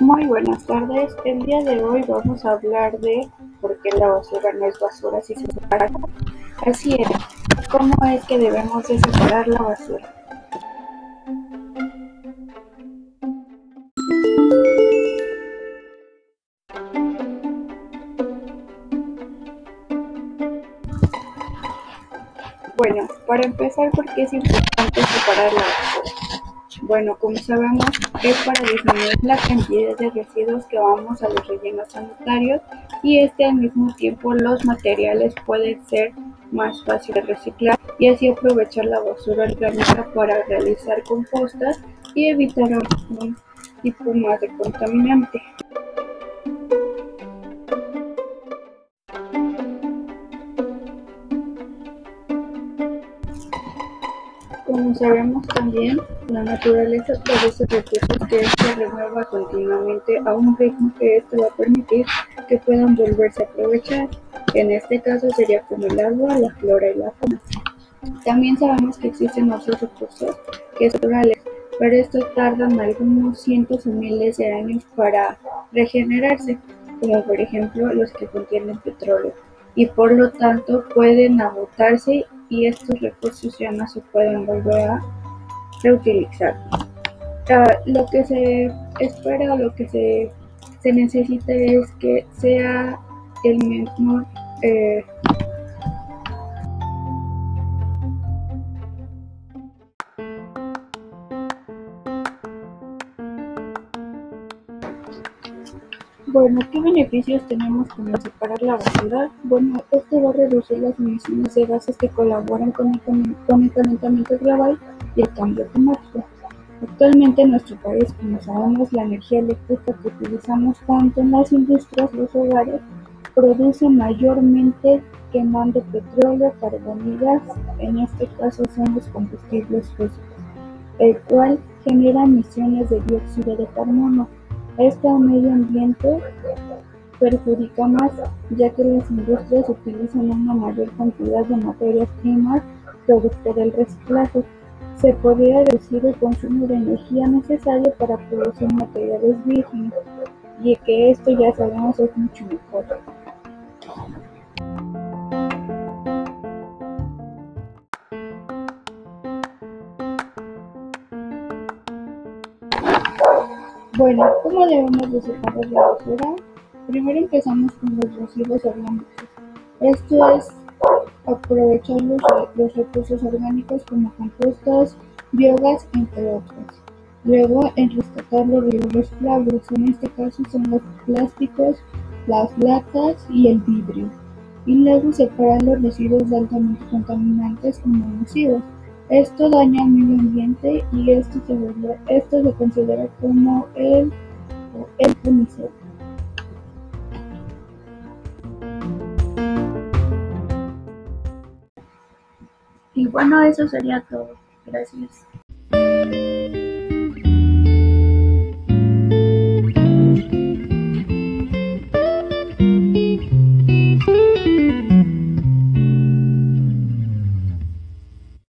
Muy buenas tardes, el día de hoy vamos a hablar de por qué la basura no es basura si se separa. Así es, cómo es que debemos de separar la basura. Bueno, para empezar, ¿por qué es importante separar la basura? Bueno, como sabemos, es para disminuir la cantidad de residuos que vamos a los rellenos sanitarios y este al mismo tiempo los materiales pueden ser más fáciles de reciclar y así aprovechar la basura orgánica para realizar compostas y evitar algún tipo más de contaminante. Como sabemos también, la naturaleza produce recursos que se renueva continuamente a un ritmo que esto va a permitir que puedan volverse a aprovechar. En este caso sería como el agua, la flora y la fauna. También sabemos que existen otros recursos que son naturales, pero estos tardan algunos cientos o miles de años para regenerarse, como por ejemplo los que contienen petróleo, y por lo tanto pueden agotarse y estos recursos ya no se pueden volver a reutilizar. Lo que se espera o lo que se, se, necesita es que sea el mismo eh, Bueno, ¿qué beneficios tenemos con separar la basura? Bueno, esto va a reducir las emisiones de gases que colaboran con el, con el calentamiento global y el cambio climático. Actualmente en nuestro país, como sabemos, la energía eléctrica que utilizamos tanto en las industrias los hogares produce mayormente quemando petróleo, carbón y gas, en este caso son los combustibles fósiles, el cual genera emisiones de dióxido de carbono este medio ambiente perjudica más, ya que las industrias utilizan una mayor cantidad de materias primas producto del reciclaje. Se podría reducir el consumo de energía necesario para producir materiales vírgenes, y que esto ya sabemos es mucho mejor. Bueno, ¿cómo debemos de separar la basura? Primero empezamos con los residuos orgánicos. Esto es aprovechar los, los recursos orgánicos como compostas, biogás, entre otros. Luego, en rescatar los residuos planos, en este caso son los plásticos, las latas y el vidrio. Y luego separar los residuos altamente contaminantes como nocivos. Esto daña al medio ambiente y esto se, esto se considera como el, el unicef. Y bueno, eso sería todo. Gracias.